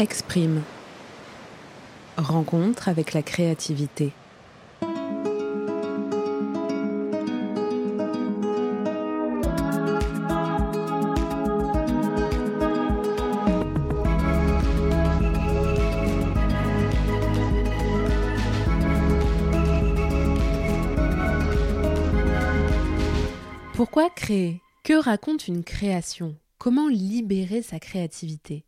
Exprime. Rencontre avec la créativité. Pourquoi créer? Que raconte une création? Comment libérer sa créativité?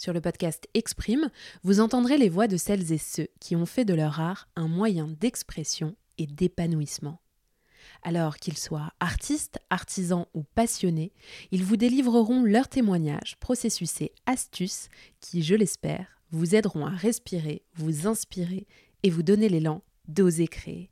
Sur le podcast Exprime, vous entendrez les voix de celles et ceux qui ont fait de leur art un moyen d'expression et d'épanouissement. Alors qu'ils soient artistes, artisans ou passionnés, ils vous délivreront leurs témoignages, processus et astuces qui, je l'espère, vous aideront à respirer, vous inspirer et vous donner l'élan d'oser créer.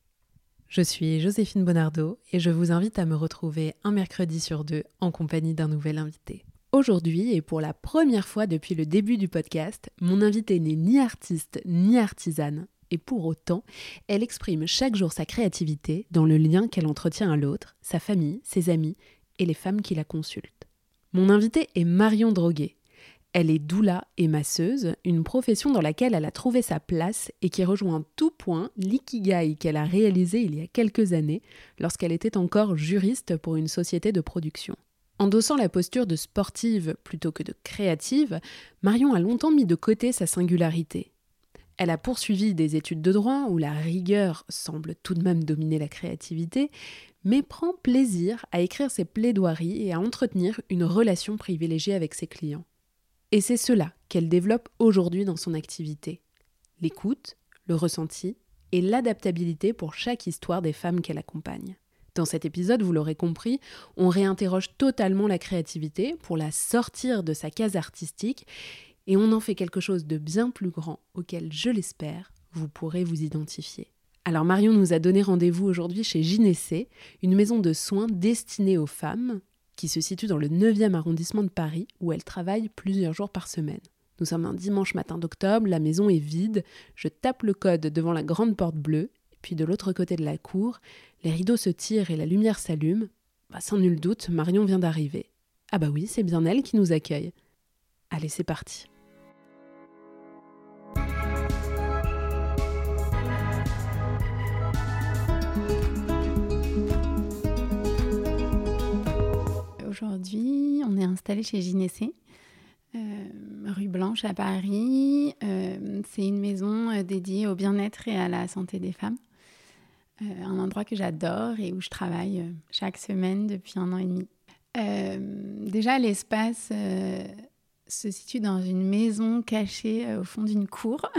Je suis Joséphine Bonardo et je vous invite à me retrouver un mercredi sur deux en compagnie d'un nouvel invité. Aujourd'hui, et pour la première fois depuis le début du podcast, mon invité n'est ni artiste ni artisane, et pour autant, elle exprime chaque jour sa créativité dans le lien qu'elle entretient à l'autre, sa famille, ses amis et les femmes qui la consultent. Mon invité est Marion Droguet. Elle est doula et masseuse, une profession dans laquelle elle a trouvé sa place et qui rejoint tout point l'ikigai qu'elle a réalisé il y a quelques années lorsqu'elle était encore juriste pour une société de production. Endossant la posture de sportive plutôt que de créative, Marion a longtemps mis de côté sa singularité. Elle a poursuivi des études de droit où la rigueur semble tout de même dominer la créativité, mais prend plaisir à écrire ses plaidoiries et à entretenir une relation privilégiée avec ses clients. Et c'est cela qu'elle développe aujourd'hui dans son activité. L'écoute, le ressenti et l'adaptabilité pour chaque histoire des femmes qu'elle accompagne. Dans cet épisode, vous l'aurez compris, on réinterroge totalement la créativité pour la sortir de sa case artistique et on en fait quelque chose de bien plus grand auquel, je l'espère, vous pourrez vous identifier. Alors Marion nous a donné rendez-vous aujourd'hui chez Gynécée, une maison de soins destinée aux femmes qui se situe dans le 9e arrondissement de Paris, où elle travaille plusieurs jours par semaine. Nous sommes un dimanche matin d'octobre, la maison est vide, je tape le code devant la grande porte bleue, puis de l'autre côté de la cour, les rideaux se tirent et la lumière s'allume. Bah, sans nul doute, Marion vient d'arriver. Ah bah oui, c'est bien elle qui nous accueille. Allez, c'est parti. Aujourd'hui, on est installé chez Gynécée, euh, rue Blanche à Paris. Euh, c'est une maison euh, dédiée au bien-être et à la santé des femmes. Un endroit que j'adore et où je travaille chaque semaine depuis un an et demi. déjà, l'espace se situe dans une maison cachée au fond d'une cour.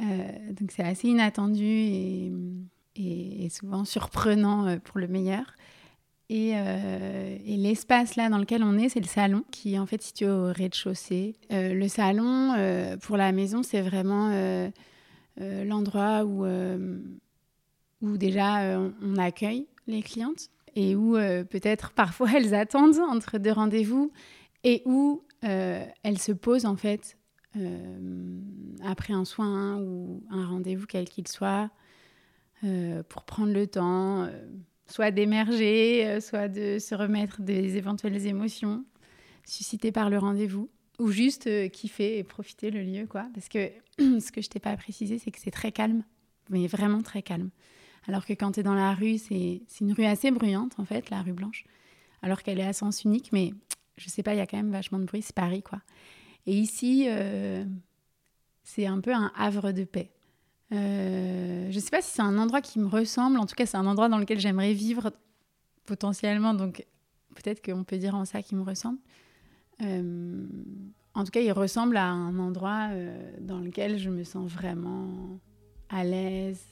donc c'est assez inattendu et, souvent surprenant pour le meilleur. Euh, et, l'espace là dans lequel on est, c'est le salon qui est en fait situé au rez-de-chaussée. Euh, le salon euh, pour la maison, c'est vraiment l'endroit où, où déjà on accueille les clientes et où peut-être parfois elles attendent entre deux rendez-vous et où elles se posent en fait après un soin ou un rendez-vous quel qu'il soit pour prendre le temps soit d'émerger, euh, soit de se remettre des éventuelles émotions suscitées par le rendez-vous, ou juste euh, kiffer et profiter le lieu, quoi. Parce que ce que je t'ai pas précisé, c'est que c'est très calme, mais vraiment très calme. Alors que quand tu es dans la rue, c'est une rue assez bruyante, en fait, la rue Blanche, alors qu'elle est à sens unique, mais je sais pas, il y a quand même vachement de bruit, c'est Paris, quoi. Et ici, euh, c'est un peu un havre de paix. Euh, je sais pas si c'est un endroit qui me ressemble. En tout cas, c'est un endroit dans lequel j'aimerais vivre potentiellement. Donc, peut-être qu'on peut dire en ça qu'il me ressemble. Euh, en tout cas, il ressemble à un endroit euh, dans lequel je me sens vraiment à l'aise,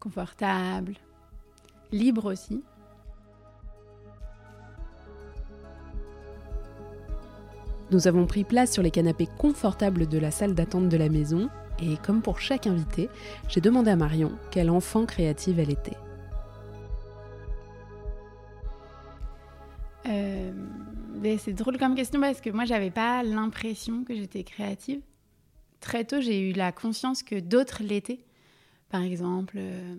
confortable, libre aussi. Nous avons pris place sur les canapés confortables de la salle d'attente de la maison et comme pour chaque invité, j'ai demandé à Marion quel enfant créative elle était. Euh, c'est drôle comme question parce que moi, j'avais pas l'impression que j'étais créative. Très tôt, j'ai eu la conscience que d'autres l'étaient. Par exemple, euh,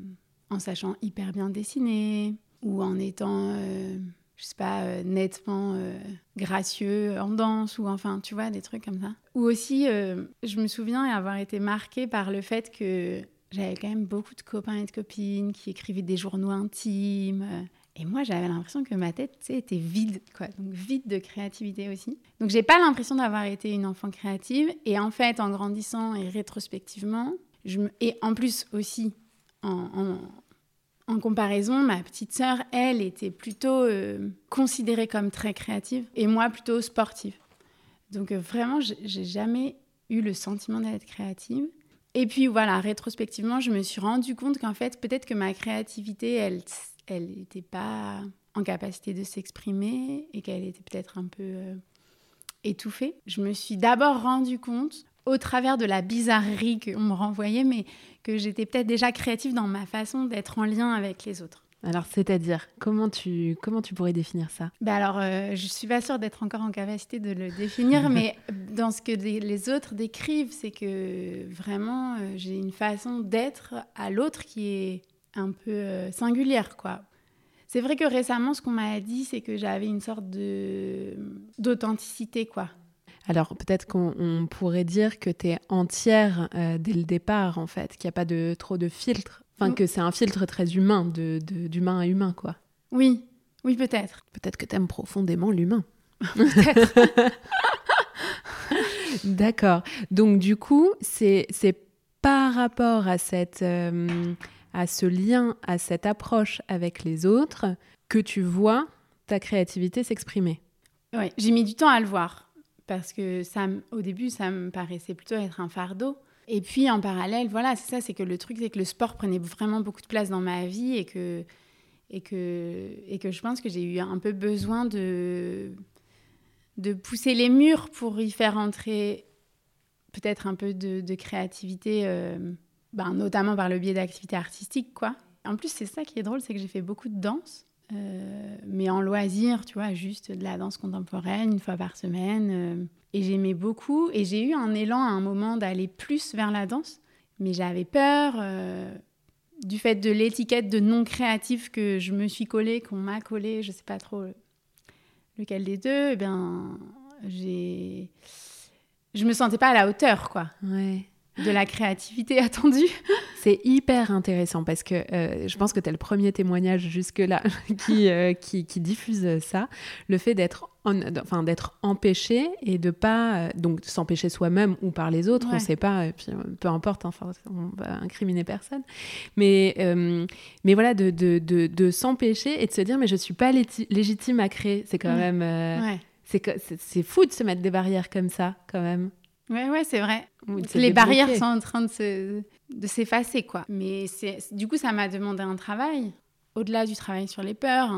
en sachant hyper bien dessiner ou en étant, euh, je sais pas, euh, nettement euh, gracieux en danse ou enfin, tu vois, des trucs comme ça. Ou aussi, je me souviens avoir été marquée par le fait que j'avais quand même beaucoup de copains et de copines qui écrivaient des journaux intimes. Et moi, j'avais l'impression que ma tête, tu sais, était vide, quoi. Donc vide de créativité aussi. Donc j'ai pas l'impression d'avoir été une enfant créative. Et en fait, en grandissant et rétrospectivement, et en plus aussi en, en comparaison, ma petite sœur, elle, était plutôt euh, considérée comme très créative et moi plutôt sportive. Donc euh, vraiment, j'ai jamais eu le sentiment d'être créative. Et puis voilà, rétrospectivement, je me suis rendu compte qu'en fait, peut-être que ma créativité, elle, elle n'était pas en capacité de s'exprimer et qu'elle était peut-être un peu euh, étouffée. Je me suis d'abord rendu compte au travers de la bizarrerie qu'on me renvoyait, mais que j'étais peut-être déjà créative dans ma façon d'être en lien avec les autres. Alors, c'est-à-dire, comment tu, comment tu pourrais définir ça? Bah Alors, euh, je ne suis pas sûre d'être encore en capacité de le définir, mais dans ce que les, autres décrivent, c'est que vraiment, euh, j'ai une façon d'être à l'autre qui est un peu euh, singulière, quoi. C'est vrai que récemment, ce qu'on m'a dit, c'est que j'avais une sorte de d'authenticité, quoi. Alors peut-être qu'on pourrait dire que tu es entière euh, dès le départ, en fait, qu'il n'y a pas de, trop de filtres. Enfin, mm. que c'est un filtre très humain, d'humain à humain, quoi. Oui, oui, peut-être. Peut-être que tu aimes profondément l'humain. D'accord. Donc du coup, c'est par rapport à, cette, euh, à ce lien, à cette approche avec les autres, que tu vois ta créativité s'exprimer. Oui, j'ai mis du temps à le voir parce que ça, au début, ça me paraissait plutôt être un fardeau. Et puis en parallèle, voilà, c'est ça, c'est que le truc, c'est que le sport prenait vraiment beaucoup de place dans ma vie et que, et que, et que je pense que j'ai eu un peu besoin de, de pousser les murs pour y faire entrer peut-être un peu de, créativité, euh, ben, notamment par le biais d'activités artistiques, quoi. En plus, c'est ça qui est drôle, c'est que j'ai fait beaucoup de danse. Euh, mais en loisir, tu vois, juste de la danse contemporaine une fois par semaine. Euh, et j'aimais beaucoup. Et j'ai eu un élan à un moment d'aller plus vers la danse. Mais j'avais peur euh, du fait de l'étiquette de non créatif que je me suis collée, qu'on m'a collée, je sais pas trop lequel des deux. Eh bien, j'ai. Je me sentais pas à la hauteur, quoi. Ouais de la créativité attendue. C'est hyper intéressant parce que euh, je pense que tu es le premier témoignage jusque-là qui, euh, qui, qui, diffuse ça. Le fait d'être enfin, d'être empêché et de pas euh, donc s'empêcher soi-même ou par les autres, on ne sait pas, et puis, peu importe, enfin, on va incriminer personne. Mais, mais voilà, de, de, de, s'empêcher et de se dire mais je suis pas légitime à créer, c'est quand même... C'est fou de se mettre des barrières comme ça, quand même. Ouais, ouais, c'est vrai. Les barrières sont en train de, s'effacer, quoi. Mais du coup, ça m'a demandé un travail. Au-delà du travail sur les peurs,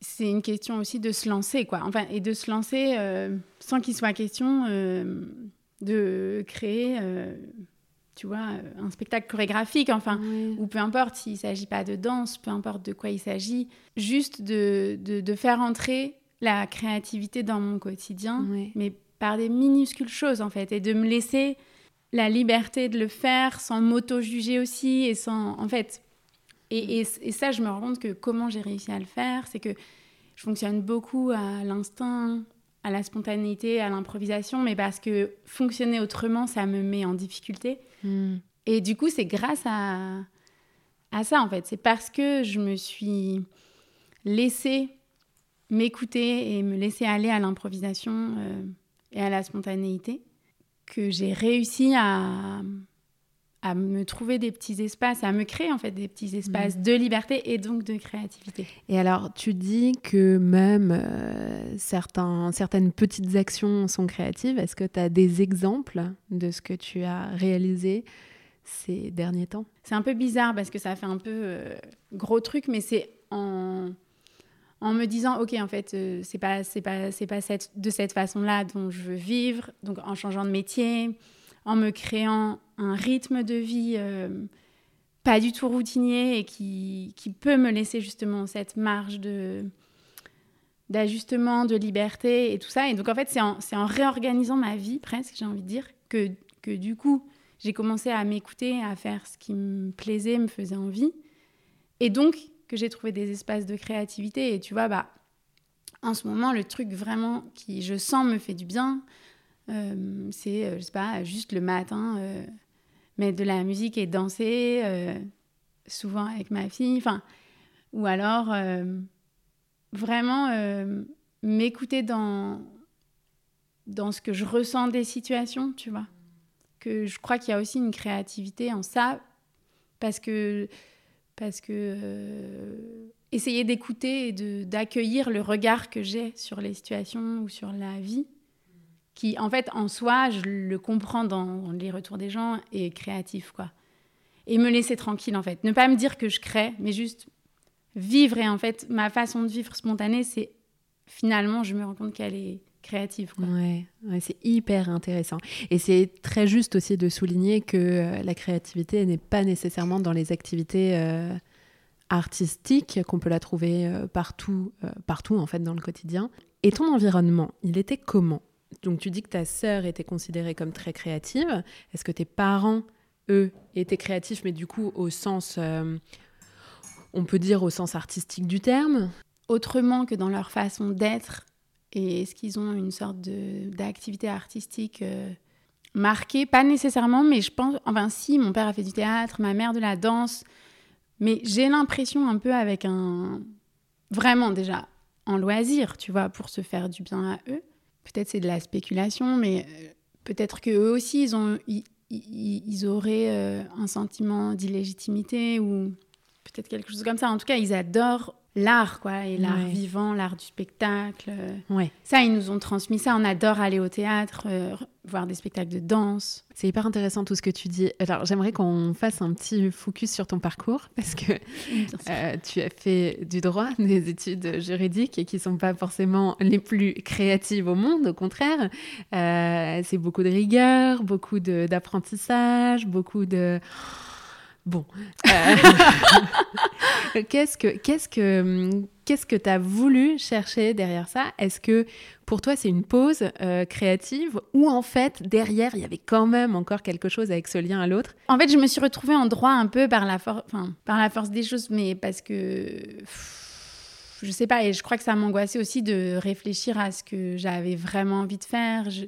c'est une question aussi de se lancer, quoi. Enfin, et de se lancer euh, sans qu'il soit question euh, de créer, euh, tu vois, un spectacle chorégraphique, enfin, ou peu importe s'il ne s'agit pas de danse, peu importe de quoi il s'agit, juste de, de, de, faire entrer la créativité dans mon quotidien, mais par des minuscules choses en fait et de me laisser la liberté de le faire sans m'auto-juger aussi et sans en fait. Et, et, ça je me rends compte que comment j'ai réussi à le faire c'est que je fonctionne beaucoup à l'instinct à la spontanéité à l'improvisation mais parce que fonctionner autrement ça me met en difficulté. Hmm. et du coup c'est grâce à à ça en fait. C'est parce que je me suis laissée m'écouter et me laisser aller à l'improvisation euh, et à la spontanéité que j'ai réussi à, à me trouver des petits espaces, à me créer en fait des petits espaces mm. de liberté et donc de créativité. Et alors, tu dis que même euh, certains, certaines petites actions sont créatives. Est-ce que tu as des exemples de ce que tu as réalisé ces derniers temps? C'est un peu bizarre parce que ça fait un peu euh, gros truc, mais c'est en en me disant ok en fait euh, c'est pas c'est pas c'est pas cette, de cette façon-là dont je veux vivre donc en changeant de métier en me créant un rythme de vie euh, pas du tout routinier et qui, qui, peut me laisser justement cette marge de d'ajustement, de liberté et tout ça. Et donc en fait, c'est en, en, réorganisant ma vie presque, j'ai envie de dire, que, que du coup, j'ai commencé à m'écouter, à faire ce qui me plaisait, me faisait envie. Et donc, que j'ai trouvé des espaces de créativité. Et tu vois, bah, En ce moment, le truc vraiment qui, je sens, me fait du bien, euh, c'est, euh, je sais pas, juste le matin, euh, mettre de la musique et danser, souvent avec ma fille, enfin, ou alors vraiment m'écouter dans, dans ce que je ressens des situations, tu vois. Que je crois qu'il y a aussi une créativité en ça, parce que, parce que essayer d'écouter et d'accueillir le regard que j'ai sur les situations ou sur la vie, qui en fait en soi, je le comprends dans les retours des gens, est créatif quoi. Et me laisser tranquille en fait. Ne pas me dire que je crée, mais juste vivre. Et en fait, ma façon de vivre spontanée, c'est finalement, je me rends compte qu'elle est créative. Quoi. Ouais, c'est hyper intéressant. Et c'est très juste aussi de souligner que euh, la créativité n'est pas nécessairement dans les activités euh, artistique, qu'on peut la trouver euh, partout, euh, partout en fait dans le quotidien. Et ton environnement, il était comment? Donc tu dis que ta sœur était considérée comme très créative. Est-ce que tes parents, eux, étaient créatifs, mais du coup au sens, euh, on peut dire au sens artistique du terme? Autrement que dans leur façon d'être, et est-ce qu'ils ont une sorte d'activité artistique marquée? Pas nécessairement, mais je pense, enfin si, mon père a fait du théâtre, ma mère de la danse. Mais j'ai l'impression un peu avec un... Vraiment déjà, en loisir, tu vois, pour se faire du bien à eux. Peut-être c'est de la spéculation, mais euh, peut-être que eux aussi, ils, ont, ils, auraient euh, un sentiment d'illégitimité ou peut-être quelque chose comme ça. En tout cas, ils adorent l'art, quoi, et l'art vivant, l'art du spectacle. Ouais. Ça, ils nous ont transmis ça. On adore aller au théâtre, euh, voir des spectacles de danse. C'est hyper intéressant tout ce que tu dis. Alors, j'aimerais qu'on fasse un petit focus sur ton parcours, parce que euh, tu as fait du droit, des études juridiques, et qui sont pas forcément les plus créatives au monde, au contraire. Euh, c'est beaucoup de rigueur, beaucoup d'apprentissage, beaucoup de... Bon. Euh, qu'est-ce que qu'est-ce que qu'est-ce que tu as voulu chercher derrière ça? Est-ce que pour toi c'est une pause euh, créative? Ou en fait derrière il y avait quand même encore quelque chose avec ce lien à l'autre? En fait, je me suis retrouvée en droit un peu par la force enfin, par la force des choses mais parce que je sais pas et je crois que ça m'angoissait aussi de réfléchir à ce que j'avais vraiment envie de faire. Je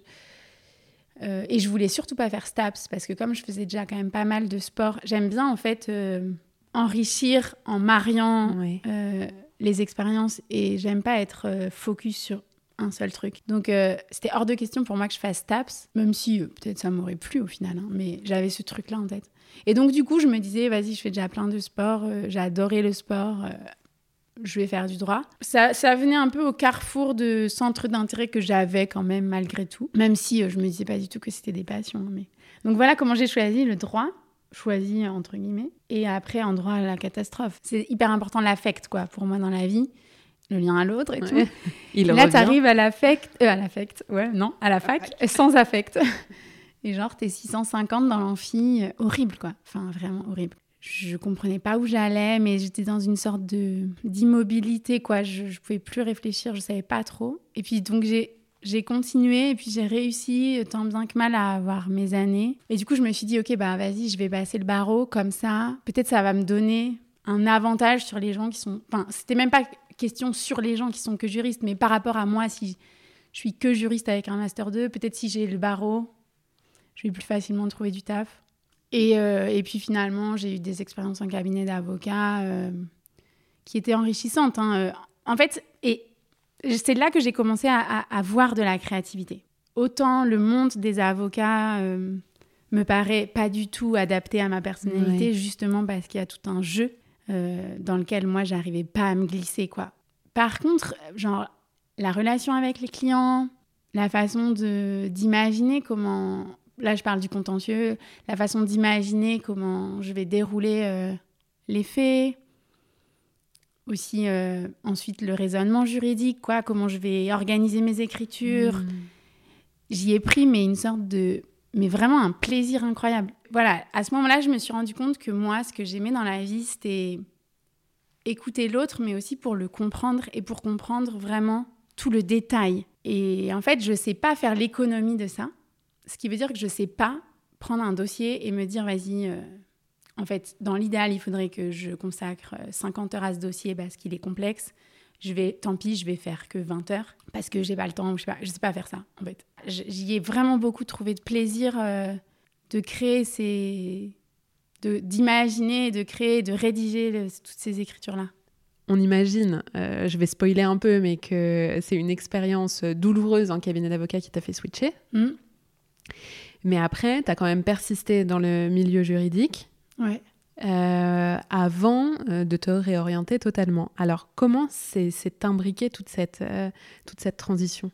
euh, et je voulais surtout pas faire STAPS parce que comme je faisais déjà quand même pas mal de sport, j'aime bien en fait euh, enrichir en mariant euh, les expériences et j'aime pas être focus sur un seul truc. Donc c'était hors de question pour moi que je fasse STAPS, même si peut-être ça m'aurait plu au final, hein, mais j'avais ce truc-là en tête. Et donc du coup je me disais, vas-y, je fais déjà plein de sports, j'ai adoré le sport je vais faire du droit. Ça, ça venait un peu au carrefour de centres d'intérêt que j'avais quand même malgré tout, même si euh, je me disais pas du tout que c'était des passions. Mais... Donc voilà comment j'ai choisi le droit, choisi entre guillemets, et après en droit à la catastrophe. C'est hyper important l'affect quoi pour moi dans la vie, le lien à l'autre et tout. Il là tu arrives à l'affect, euh, à l'affect, ouais non, à la fac, sans affect. Et genre, t'es 650 dans l'amphi, euh, horrible quoi. Enfin, vraiment horrible je comprenais pas où j'allais, mais j'étais dans une sorte de d'immobilité, quoi. Je, je pouvais plus réfléchir, je savais pas trop. Et puis donc j'ai j'ai continué et puis j'ai réussi tant bien que mal à avoir mes années. Et du coup, je me suis dit, ok, bah vas-y, je vais passer le barreau comme ça. Peut-être ça va me donner un avantage sur les gens qui sont. Enfin, c'était même pas question sur les gens qui sont que juristes, mais par rapport à moi, si je suis que juriste avec un master 2, peut-être si j'ai le barreau, je vais plus facilement trouver du taf. Euh, et, puis finalement, j'ai eu des expériences en cabinet d'avocat euh, qui étaient enrichissantes. Hein. Euh, en fait, et c'est là que j'ai commencé à, voir de la créativité. Autant le monde des avocats me paraît pas du tout adapté à ma personnalité, justement parce qu'il y a tout un jeu dans lequel moi, j'arrivais pas à me glisser. quoi. Par contre, genre, la relation avec les clients, la façon d'imaginer comment là je parle du contentieux, la façon d'imaginer comment je vais dérouler euh, les faits, aussi euh, ensuite le raisonnement juridique, quoi, comment je vais organiser mes écritures. Hmm. J'y ai pris mais une sorte de mais vraiment un plaisir incroyable. Voilà, à ce moment-là, je me suis rendu compte que moi, ce que j'aimais dans la vie, c'était écouter l'autre, mais aussi pour le comprendre et pour comprendre vraiment tout le détail. Et en fait, je ne sais pas faire l'économie de ça. Ce qui veut dire que je ne sais pas prendre un dossier et me dire, vas-y, euh, en fait, dans l'idéal, il faudrait que je consacre 50 euh, heures à ce dossier parce qu'il est complexe. je vais, tant pis, je vais faire que 20 heures parce que j'ai pas le temps ou je sais pas, je sais pas faire ça en fait. J'y ai vraiment beaucoup trouvé de plaisir euh, de créer ces, d'imaginer, de, créer, de rédiger toutes ces écritures là. On imagine, euh, je vais spoiler un peu, mais que c'est une expérience douloureuse en cabinet d'avocat qui t'a fait switcher. Mmh. Mais après, tu as quand même persisté dans le milieu juridique. Ouais. Euh, avant euh, de te réorienter totalement. Alors, comment s'est imbriquée toute cette, euh, toute cette transition?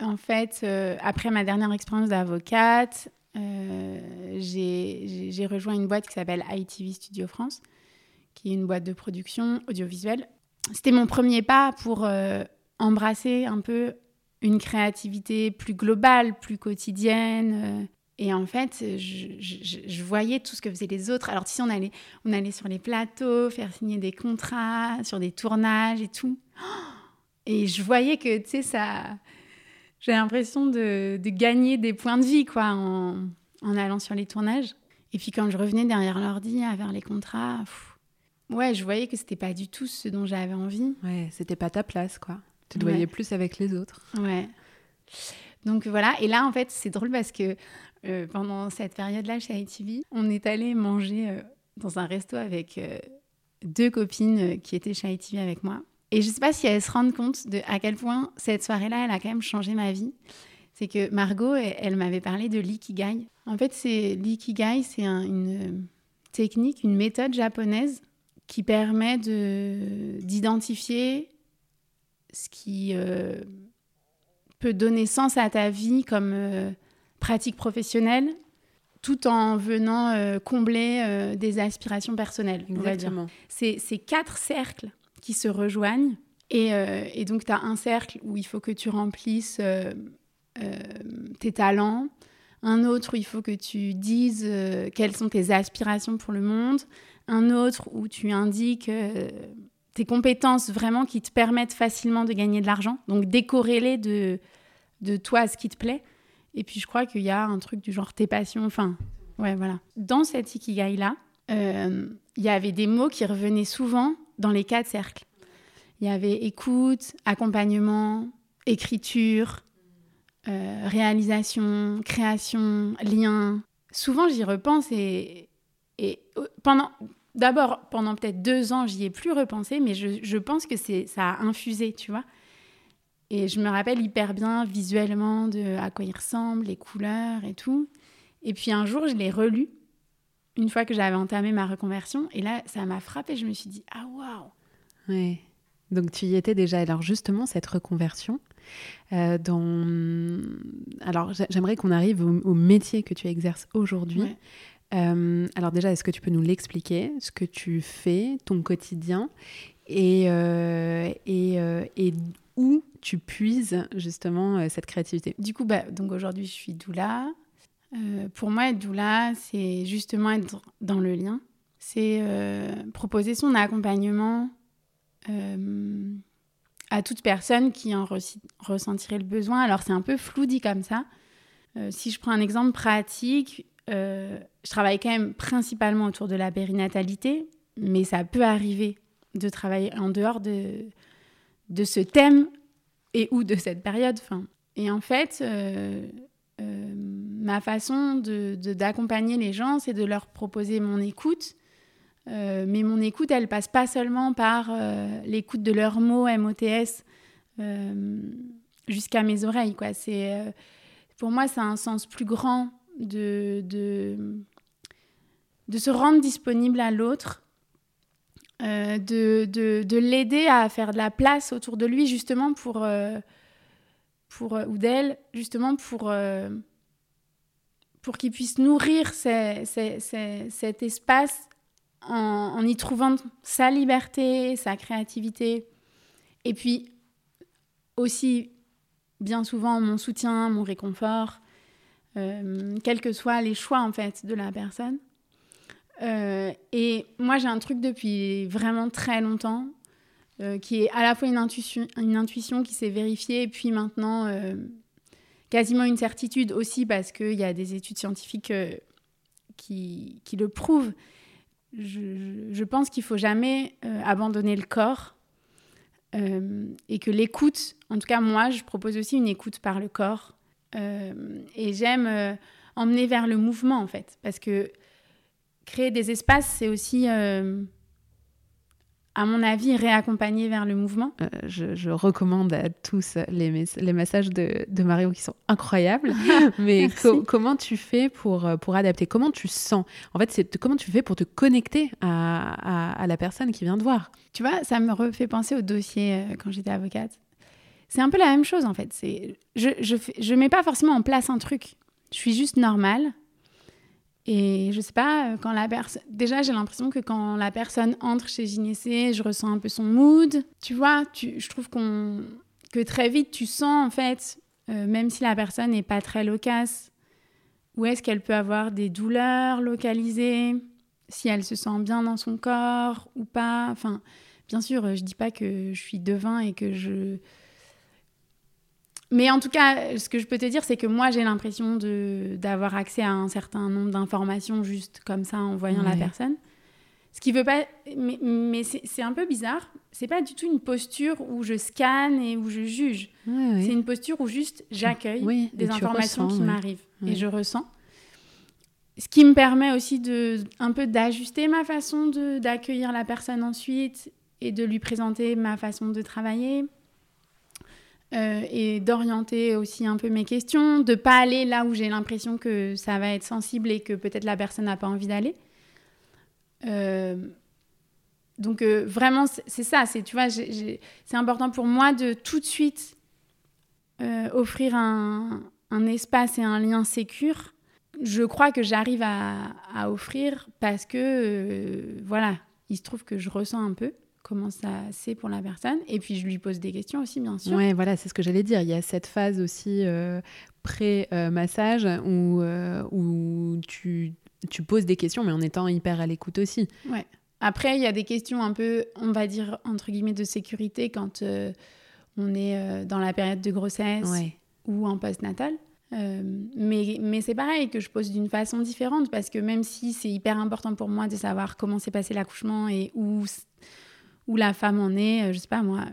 En fait, après ma dernière expérience d'avocate, j'ai rejoint une boîte qui s'appelle ITV Studio France, qui est une boîte de production audiovisuelle. C'était mon premier pas pour embrasser un peu une créativité plus globale, plus quotidienne, et en fait, je, voyais tout ce que faisaient les autres. Alors, tu sais, on allait, on allait sur les plateaux, faire signer des contrats, sur des tournages et tout. Et je voyais que, tu sais, ça. J'ai l'impression de, gagner des points de vie, quoi, en, allant sur les tournages. Et puis, quand je revenais derrière l'ordi à faire les contrats, ouais, je voyais que c'était pas du tout ce dont j'avais envie. Ouais, c'était pas ta place, quoi. Tu te voyais plus avec les autres. Ouais. Donc voilà, et là en fait c'est drôle parce que euh, pendant cette période-là chez ITV, on est allé manger euh, dans un resto avec euh, deux copines qui étaient chez ITV avec moi. Et je ne sais pas si elles se rendent compte de à quel point cette soirée-là, elle a quand même changé ma vie. C'est que Margot, elle, m'avait parlé de l'ikigai. En fait, c'est l'ikigai, c'est une technique, une méthode japonaise qui permet de d'identifier ce qui peut donner sens à ta vie comme pratique professionnelle tout en venant euh, combler euh, des aspirations personnelles, dire. C'est quatre cercles qui se rejoignent. Et, euh, et donc, tu as un cercle où il faut que tu remplisses tes talents, un autre où il faut que tu dises quelles sont tes aspirations pour le monde, un autre où tu indiques tes compétences vraiment qui te permettent facilement de gagner de l'argent, donc décorrélées de, de toi ce qui te plaît. Et puis je crois qu'il y a un truc du genre tes passions, enfin, ouais, voilà. Dans cette ikigai-là, euh, il y avait des mots qui revenaient souvent dans les quatre cercles. Il y avait écoute, accompagnement, écriture, euh, réalisation, création, lien. Souvent, j'y repense et, et euh, pendant, d'abord, pendant peut-être deux ans, j'y ai plus repensé, mais je, je pense que c'est, ça a infusé, tu vois. Et je me rappelle hyper bien visuellement de à quoi il ressemble, les couleurs et tout. Et puis un jour, je l'ai relu une fois que j'avais entamé ma reconversion. Et là, ça m'a frappé. Je me suis dit, ah waouh Ouais. Donc tu y étais déjà. Alors justement, cette reconversion, euh, dans... alors j'aimerais qu'on arrive au, métier que tu exerces aujourd'hui. Euh, alors déjà, est-ce que tu peux nous l'expliquer, ce que tu fais, ton quotidien, et, euh, et où tu puises justement euh, cette créativité? Du coup, bah, donc aujourd'hui, je suis doula. Euh, pour moi, être doula, c'est justement être dans le lien. C'est euh, proposer son accompagnement à toute personne qui en ressentirait le besoin. Alors, c'est un peu flou dit comme ça. si je prends un exemple pratique, je travaille quand même principalement autour de la périnatalité, mais ça peut arriver de travailler en dehors de, de ce thème et ou de cette période. Et en fait, euh, euh, ma façon d'accompagner de, les gens, c'est de leur proposer mon écoute. Euh, mais mon écoute, elle passe pas seulement par l'écoute de leurs mots MOTS jusqu'à mes oreilles. Quoi. pour moi, c'est un sens plus grand de, de, de se rendre disponible à l'autre euh, de, de, l'aider à faire de la place autour de lui, justement, pour, euh, pour euh, ou d'elle, justement, pour, pour qu'il puisse nourrir cet espace en, y trouvant sa liberté, sa créativité. Et puis, aussi, bien souvent, mon soutien, mon réconfort, quels que soient les choix, en fait, de la personne. Euh, et moi, j'ai un truc depuis vraiment très longtemps, euh, qui est à la fois une intuition, une intuition qui s'est vérifiée, et puis maintenant euh, quasiment une certitude aussi, parce qu'il y a des études scientifiques qui, qui, le prouvent. Je, je pense qu'il faut jamais abandonner le corps. et que l'écoute, en tout cas moi, je propose aussi une écoute par le corps. Et j'aime emmener vers le mouvement en fait, parce que créer des espaces, c'est aussi à mon avis, réaccompagner vers le mouvement. Euh, je, recommande à tous les, les messages de, de, Mario qui sont incroyables. Mais comment tu fais pour, euh, pour adapter? Comment tu sens? En fait, c'est comment tu fais pour te connecter à, à, la personne qui vient te voir? Tu vois, ça me refait penser au dossier euh, quand j'étais avocate. C'est un peu la même chose en fait. Je je mets pas forcément en place un truc. Je suis juste normale et je sais pas, euh, quand la personne. Déjà, j'ai l'impression que quand la personne entre chez Gynécée, je ressens un peu son mood. Tu vois, je trouve que très vite, tu sens, en fait, euh, même si la personne n'est pas très loquace, où est-ce qu'elle peut avoir des douleurs localisées, si elle se sent bien dans son corps ou pas. Enfin, bien sûr, je dis pas que je suis devin et que je mais en tout cas, ce que je peux te dire, c'est que moi, j'ai l'impression d'avoir accès à un certain nombre d'informations juste comme ça en voyant la personne. Ce qui veut pas. Mais, mais c'est un peu bizarre. C'est pas du tout une posture où je scanne et où je juge. c'est une posture où juste j'accueille des informations qui m'arrivent et je ressens. Ce qui me permet aussi de un peu d'ajuster ma façon d'accueillir la personne ensuite et de lui présenter ma façon de travailler. Euh, et d'orienter aussi un peu mes questions, de pas aller là où j'ai l'impression que ça va être sensible et que peut-être la personne n'a pas envie d'aller. Euh, donc euh, vraiment, c'est ça, c'est tu vois, c'est important pour moi de tout de suite offrir un, espace et un lien sécure. Je crois que j'arrive à, offrir parce que voilà, il se trouve que je ressens un peu comment ça c'est pour la personne. Et puis je lui pose des questions aussi, bien sûr. Oui, voilà, c'est ce que j'allais dire. Il y a cette phase aussi euh, pré-massage où, euh, où tu, tu, poses des questions, mais en étant hyper à l'écoute aussi. Ouais. Après, il y a des questions un peu, on va dire, entre guillemets, de sécurité quand euh, on est dans la période de grossesse ou en post-natal. mais mais c'est pareil que je pose d'une façon différente parce que même si c'est hyper important pour moi de savoir comment s'est passé l'accouchement et où où la femme en est, euh, je sais pas moi,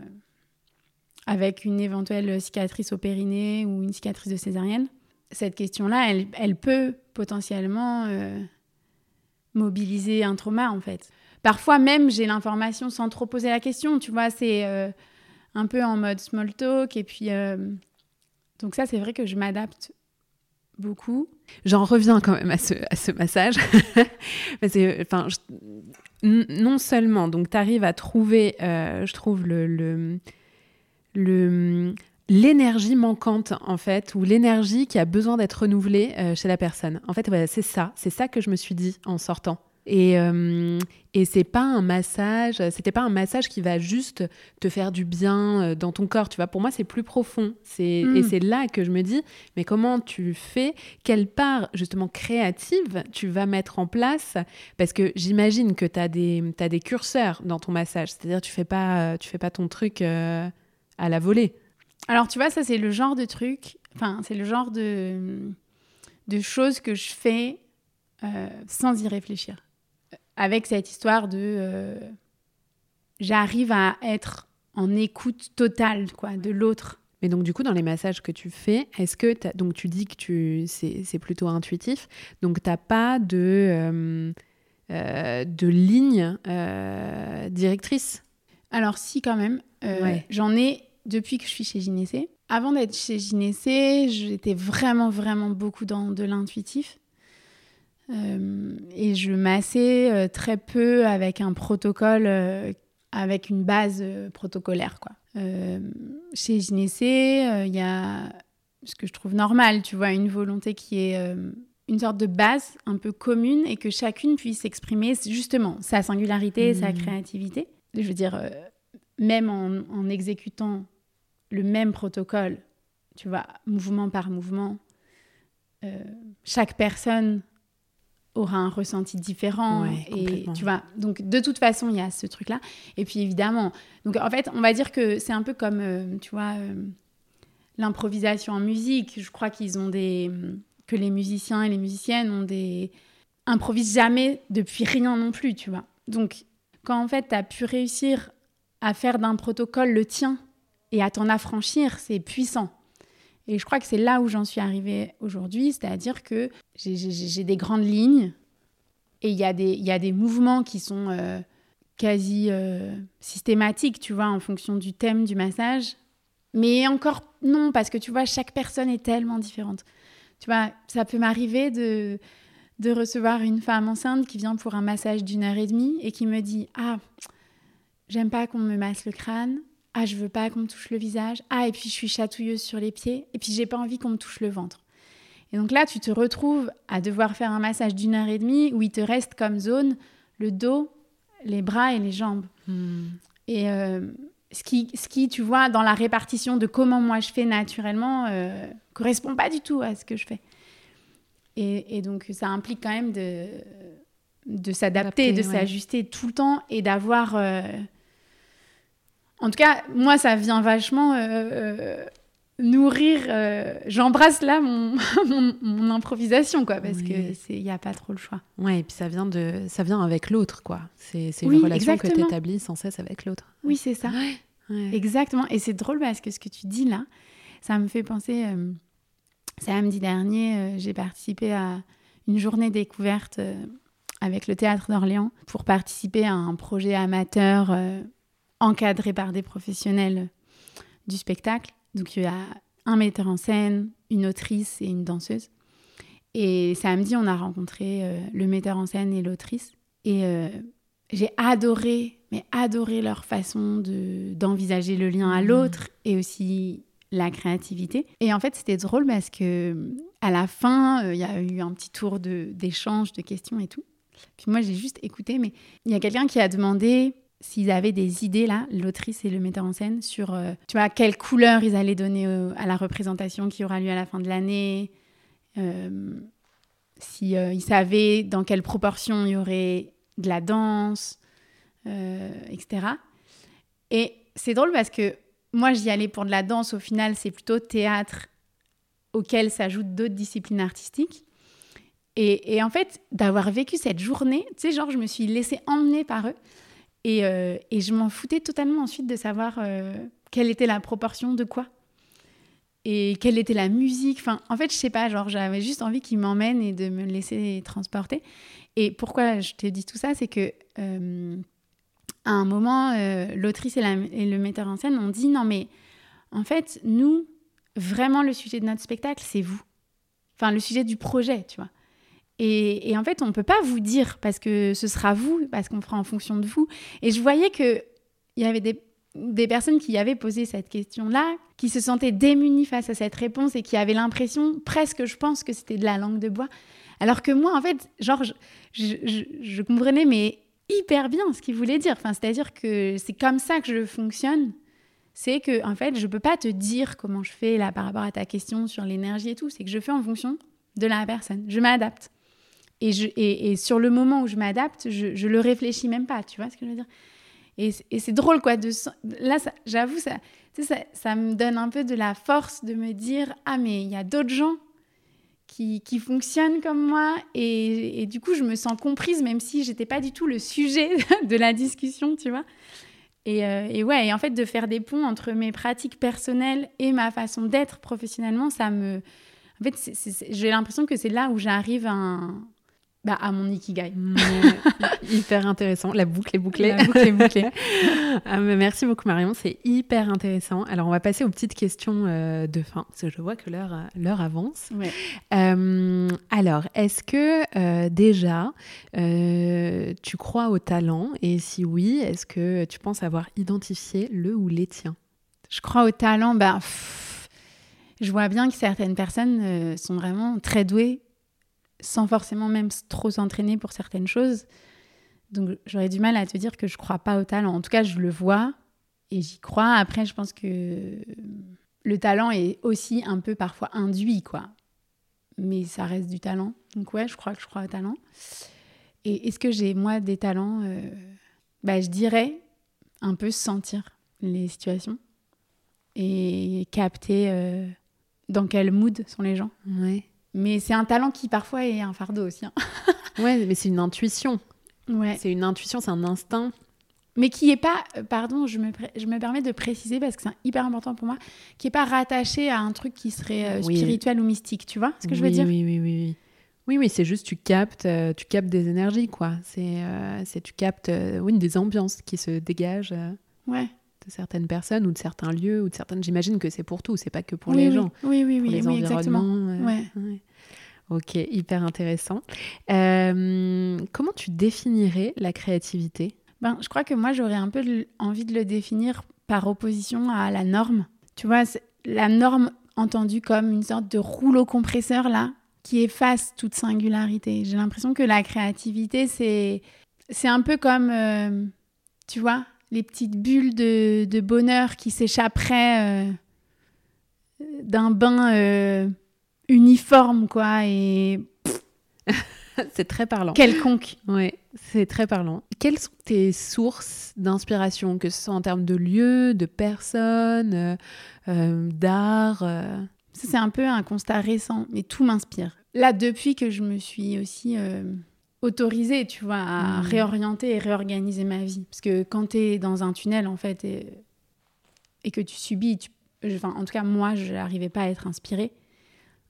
avec une éventuelle cicatrice au périnée ou une cicatrice de césarienne. Cette question-là, elle, peut potentiellement euh, mobiliser un trauma en fait. Parfois même, j'ai l'information sans trop poser la question, tu vois, c'est euh, un peu en mode small talk et puis... donc ça, c'est vrai que je m'adapte beaucoup. J'en reviens quand même à ce, à ce massage. enfin, non seulement, donc tu arrives à trouver, euh, je trouve, le, l'énergie manquante en fait ou l'énergie qui a besoin d'être renouvelée euh, chez la personne. En fait, c'est ça, c'est ça que je me suis dit en sortant. Et, euh, et c'est pas un massage, c'était pas un massage qui va juste te faire du bien euh, dans ton corps, tu vois. Pour moi, c'est plus profond. C'est, Et mm. c'est là que je me dis, mais comment tu fais? Quelle part, justement, créative tu vas mettre en place? Parce que j'imagine que tu as des, as des curseurs dans ton massage. C'est-à-dire, tu fais pas, tu fais pas ton truc euh, à la volée. Alors, tu vois, ça, c'est le genre de truc, enfin, c'est le genre de, de choses que je fais sans y réfléchir avec cette histoire de euh, j'arrive à être en écoute totale quoi de l'autre. Mais donc du coup dans les massages que tu fais, est-ce que donc tu dis que tu c'est plutôt intuitif, donc t'as pas de euh, euh, de ligne directrice? Alors si quand même, j'en ai depuis que je suis chez Gynécée. Avant d'être chez Gynécée, j'étais vraiment vraiment beaucoup dans de l'intuitif. Euh, et je massais euh, très peu avec un protocole, euh, avec une base protocolaire. Quoi. chez Gynécée, il y a ce que je trouve normal, tu vois, une volonté qui est une sorte de base un peu commune et que chacune puisse exprimer justement sa singularité, sa mmh. créativité. Je veux dire, même en, en, exécutant le même protocole, tu vois, mouvement par mouvement, chaque personne aura un ressenti différent et tu vois donc de toute façon il y a ce truc là et puis évidemment donc en fait on va dire que c'est un peu comme euh, tu vois euh, l'improvisation en musique. Je crois qu'ils ont des que les musiciens et les musiciennes ont des improvisent jamais depuis rien non plus tu vois. Donc quand en fait tu as pu réussir à faire d'un protocole le tien et à t'en affranchir, c'est puissant. Et je crois que c'est là où j'en suis arrivée aujourd'hui, c'est-à-dire que j'ai des grandes lignes et il y, a des, mouvements qui sont euh, quasi euh, systématiques, tu vois, en fonction du thème du massage. Mais encore non, parce que tu vois, chaque personne est tellement différente. Tu vois, ça peut m'arriver de recevoir une femme enceinte qui vient pour un massage d'une heure et demie et qui me dit Ah, j'aime pas qu'on me masse le crâne. Ah, je veux pas qu'on me touche le visage. Ah, et puis je suis chatouilleuse sur les pieds. Et puis j'ai pas envie qu'on me touche le ventre. Et donc là, tu te retrouves à devoir faire un massage d'une heure et demie où il te reste comme zone le dos, les bras et les jambes. Hmm. Et euh, ce, qui, ce qui, tu vois, dans la répartition de comment moi je fais naturellement, euh, correspond pas du tout à ce que je fais. Et, donc ça implique quand même de, de s'adapter, de s'ajuster tout le temps et d'avoir... Euh, en tout cas, moi, ça vient vachement euh, euh, nourrir. Euh, j'embrasse là mon, mon, improvisation, quoi, parce que qu'il n'y a pas trop le choix. Ouais, et puis ça vient, de, ça vient avec l'autre, quoi. C'est une relation que tu établis sans cesse avec l'autre. Oui, c'est ça. Exactement. Et c'est drôle parce que ce que tu dis là, ça me fait penser. samedi dernier, j'ai participé à une journée découverte avec le théâtre d'Orléans pour participer à un projet amateur encadré par des professionnels du spectacle. Donc il y a un metteur en scène, une autrice et une danseuse. Et samedi, on a rencontré euh, le metteur en scène et l'autrice. Et euh, j'ai adoré, mais adoré leur façon de, d'envisager le lien à mmh. l'autre et aussi la créativité. Et en fait, c'était drôle parce que à la fin, euh, il y a eu un petit tour de, d'échange, de questions et tout. Puis moi, j'ai juste écouté, mais il y a quelqu'un qui a demandé s'ils avaient des idées là, l'autrice et le metteur en scène, sur euh, tu vois quelle couleur ils allaient donner à la représentation qui aura lieu à la fin de l'année, euh, si euh, savaient dans quelle proportion il y aurait de la danse, etc. Et c'est drôle parce que moi j'y allais pour de la danse. Au final, c'est plutôt théâtre auquel s'ajoutent d'autres disciplines artistiques. Et, et en fait, d'avoir vécu cette journée, tu sais, genre, je me suis laissée emmener par eux. Euh, et, je m'en foutais totalement ensuite de savoir euh, quelle était la proportion de quoi. Et quelle était la musique. Enfin, en fait, je sais pas, genre, j'avais juste envie qu'ils m'emmènent et de me laisser transporter. Et pourquoi je te dis tout ça, c'est que euh, à un moment, l'autrice et, et, le metteur en scène ont dit non, mais en fait, nous, vraiment, le sujet de notre spectacle, c'est vous. Enfin, le sujet du projet, tu vois. Et, en fait, on ne peut pas vous dire parce que ce sera vous, parce qu'on fera en fonction de vous. Et je voyais qu'il y avait des, des, personnes qui avaient posé cette question-là, qui se sentaient démunies face à cette réponse et qui avaient l'impression, presque, je pense, que c'était de la langue de bois. Alors que moi, en fait, genre, je, je, comprenais, mais hyper bien ce qu'il voulait dire. Enfin, c'est-à-dire que c'est comme ça que je fonctionne. C'est que, en fait, je peux pas te dire comment je fais là par rapport à ta question sur l'énergie et tout. C'est que je fais en fonction de la personne. Je m'adapte. Et, je, et, sur le moment où je m'adapte, je, je le réfléchis même pas, tu vois ce que je veux dire? Et, et c'est drôle, quoi. Là, j'avoue, ça, ça, ça, me donne un peu de la force de me dire Ah, mais il y a d'autres gens qui, qui, fonctionnent comme moi. Et, et, du coup, je me sens comprise, même si j'étais pas du tout le sujet de la discussion, tu vois? Et, euh, et, ouais, et en fait, de faire des ponts entre mes pratiques personnelles et ma façon d'être professionnellement, ça me. En fait, j'ai l'impression que c'est là où j'arrive à un, bah, à mon ikigai. hyper intéressant. La boucle est bouclée. La boucle est bouclée. ah, merci beaucoup Marion, c'est hyper intéressant. Alors on va passer aux petites questions euh, de fin, parce que je vois que l'heure, l'heure avance. Euh, alors, est-ce que euh, déjà tu crois au talent? Et si oui, est-ce que tu penses avoir identifié le ou les tiens? Je crois au talent, bah, je vois bien que certaines personnes sont vraiment très douées sans forcément même trop s'entraîner pour certaines choses. Donc j'aurais du mal à te dire que je crois pas au talent. En tout cas, je le vois et j'y crois. Après, je pense que le talent est aussi un peu parfois induit, quoi. Mais ça reste du talent. Donc ouais, je crois que je crois au talent. Et est-ce que j'ai, moi, des talents euh, bah, Je dirais un peu sentir les situations et capter euh, dans quel mood sont les gens. Ouais. Mais c'est un talent qui parfois est un fardeau aussi. Hein. ouais, mais c'est une intuition. Ouais. C'est une intuition, c'est un instinct mais qui est pas, euh, pardon, je me, je me permets de préciser parce que c'est hyper important pour moi, qui est pas rattaché à un truc qui serait euh, spirituel ou mystique, tu vois ce que je veux dire? Oui, oui, oui, oui. Oui, oui, c'est juste tu captes, euh, tu captes des énergies, quoi. C'est, c'est tu captes, oui, des ambiances qui se dégagent. ouais. De certaines personnes ou de certains lieux ou de certaines. J'imagine que c'est pour tout, c'est pas que pour les gens. Oui, oui, oui, les oui exactement. Ouais. Ok, hyper intéressant. comment tu définirais la créativité? Ben, je crois que moi, j'aurais un peu envie de le définir par opposition à la norme. Tu vois, la norme entendue comme une sorte de rouleau compresseur, là, qui efface toute singularité. J'ai l'impression que la créativité, c'est, c'est un peu comme, euh, tu vois, les petites bulles de, de bonheur qui s'échapperaient euh, d'un bain euh, uniforme, quoi, et... c'est très parlant. Quelconque. Oui, c'est très parlant. Quelles sont tes sources d'inspiration, que ce soit en termes de lieux, de personnes, euh, d'art? Ça, c'est un peu un constat récent, mais tout m'inspire. Là, depuis que je me suis aussi autorisée, tu vois, à mmh. réorienter et réorganiser ma vie. Parce que quand tu es dans un tunnel, en fait, et, et que tu subis, enfin, en tout cas, moi, je n'arrivais pas à être inspirée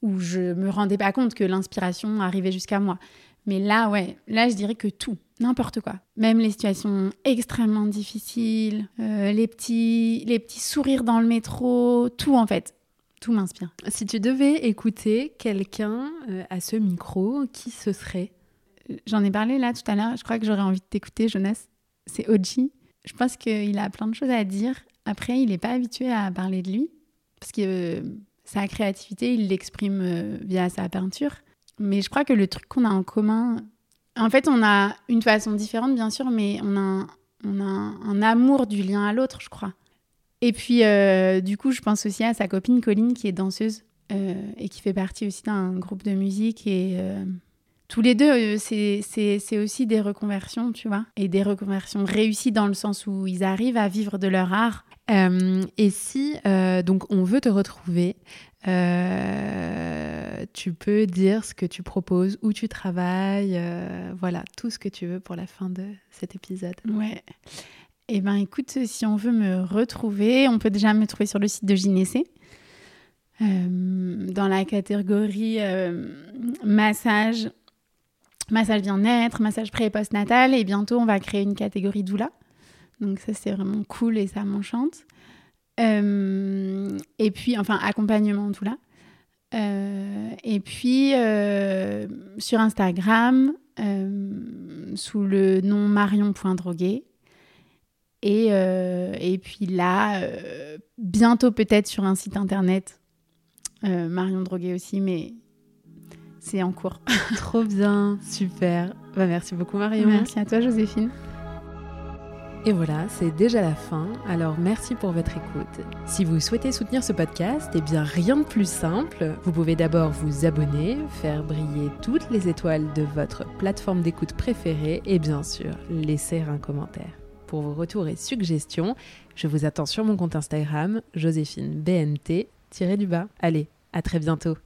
où je me rendais pas compte que l'inspiration arrivait jusqu'à moi. Mais là, ouais, là, je dirais que tout, n'importe quoi. Même les situations extrêmement difficiles, euh, les, petits, les petits sourires dans le métro, tout en fait. Tout m'inspire. Si tu devais écouter quelqu'un euh, à ce micro, qui ce serait? J'en ai parlé là tout à l'heure, je crois que j'aurais envie de t'écouter, Jonas. C'est Oji. Je pense qu'il a plein de choses à dire. Après, il n'est pas habitué à parler de lui, parce que euh, sa créativité, il l'exprime euh, via sa peinture. Mais je crois que le truc qu'on a en commun, en fait, on a une façon différente, bien sûr, mais on a un, amour du lien à l'autre, je crois. Et puis, euh, du coup, je pense aussi à sa copine Colline, qui est danseuse et qui fait partie aussi d'un groupe de musique. Et tous les deux, c'est aussi des reconversions, tu vois, et des reconversions réussies dans le sens où ils arrivent à vivre de leur art euh, et si euh, donc on veut te retrouver, euh, tu peux dire ce que tu proposes, où tu travailles, voilà, tout ce que tu veux pour la fin de cet épisode. Ouais. Eh ben écoute, si on veut me retrouver, on peut déjà me trouver sur le site de Gynécée. dans la catégorie massage, massage bien-être, massage pré et post-natal. Et bientôt, on va créer une catégorie doula. Donc ça, c'est vraiment cool et ça m'enchante. Euh, et puis, enfin, accompagnement, tout là. Euh, et puis, euh, sur Instagram, sous le nom marion.drogué. Et, et puis là, bientôt peut-être sur un site internet, Marion Drogué aussi, mais c'est en cours. Trop bien, super. Bah, merci beaucoup Marion. Merci à toi Joséphine. Et voilà, c'est déjà la fin, alors merci pour votre écoute. Si vous souhaitez soutenir ce podcast, eh bien rien de plus simple. Vous pouvez d'abord vous abonner, faire briller toutes les étoiles de votre plateforme d'écoute préférée et bien sûr laisser un commentaire. Pour vos retours et suggestions, je vous attends sur mon compte Instagram, Joséphine BNT-du-bas. Allez, à très bientôt.